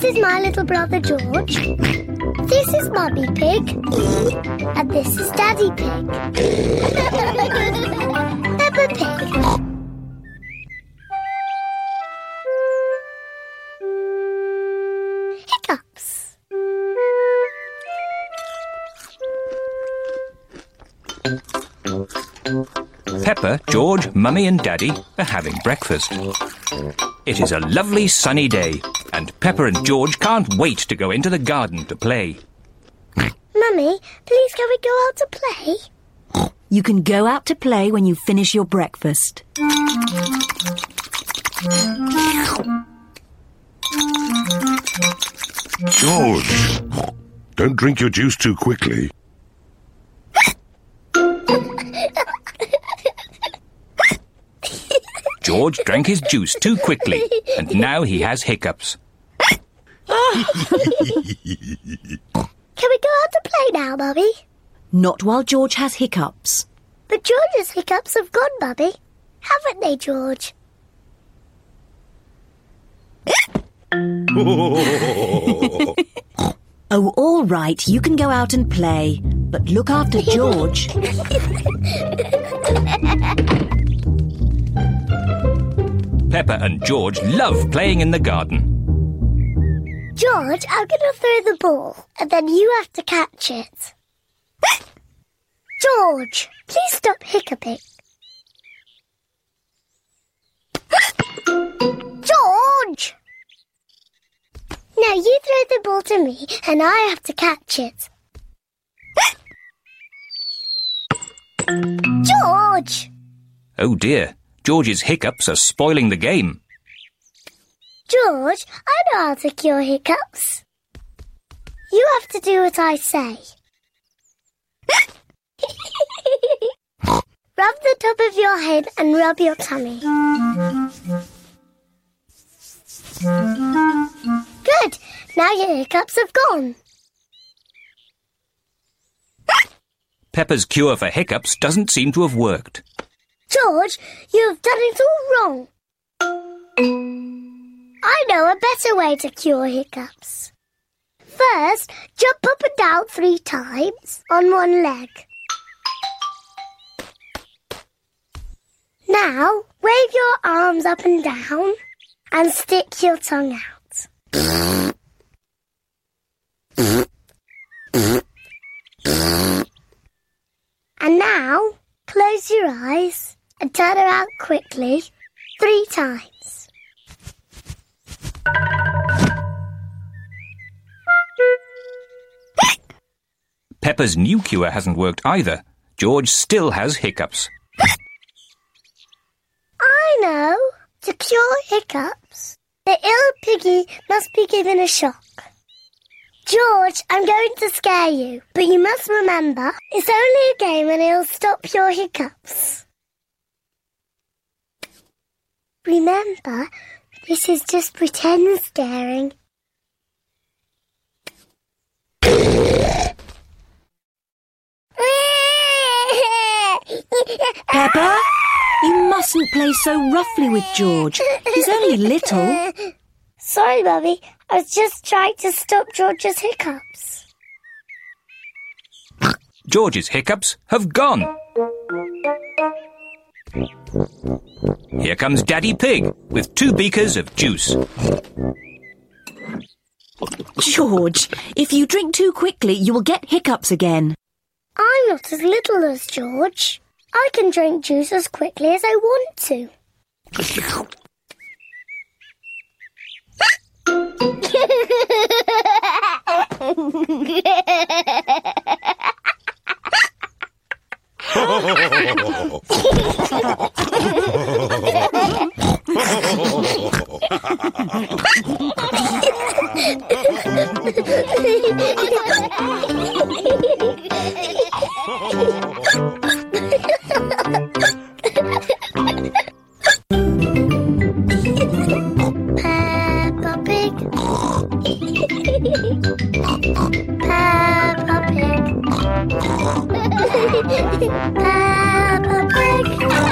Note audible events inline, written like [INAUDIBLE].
This is my little brother George. This is Mummy Pig. And this is Daddy Pig. [LAUGHS] Peppa Pig. Hiccups. Peppa, George, Mummy, and Daddy are having breakfast. It is a lovely sunny day, and Peppa and George can't wait to go into the garden to play. Mummy, please can we go out to play? You can go out to play when you finish your breakfast. George, don't drink your juice too quickly. George drank his juice too quickly, and now he has hiccups. Can we go out to play now, Mummy? Not while George has hiccups. But George's hiccups have gone, Mummy. Haven't they, George? [LAUGHS] Oh, all right, you can go out and play. But look after [LAUGHS] George. [LAUGHS] Peppa and George love playing in the garden. George, I'm going to throw the ball, and then you have to catch it. [LAUGHS] George, please stop hiccuping. [LAUGHS] George! Now you throw the ball to me, and I have to catch it. [LAUGHS] George! Oh dear, George's hiccups are spoiling the game. George, I know how to cure hiccups. You have to do what I say. [LAUGHS] rub the top of your head and rub your tummy. Good. Now your hiccups have gone. Peppa's cure for hiccups doesn't seem to have worked. George, you have done it all wrong. I know a better way to cure hiccups. First, jump up and down three times on one leg. Now, wave your arms up and down and stick your tongue out. And now, close your eyes and turn around quickly three times. Peppa's new cure hasn't worked either. George still has hiccups. I know. To cure hiccups, the ill piggy must be given a shock. George, I'm going to scare you, but you must remember it's only a game and it'll stop your hiccups. Remember, this is just pretend scaring. Peppa, you mustn't play so roughly with George. He's only little. Sorry, Mummy. I was just trying to stop George's hiccups. George's hiccups have gone. Here comes Daddy Pig with two beakers of juice. George, if you drink too quickly, you will get hiccups again. I'm not as little as George. I can drink juice as quickly as I want to. [LAUGHS] [LAUGHS] [LAUGHS] like.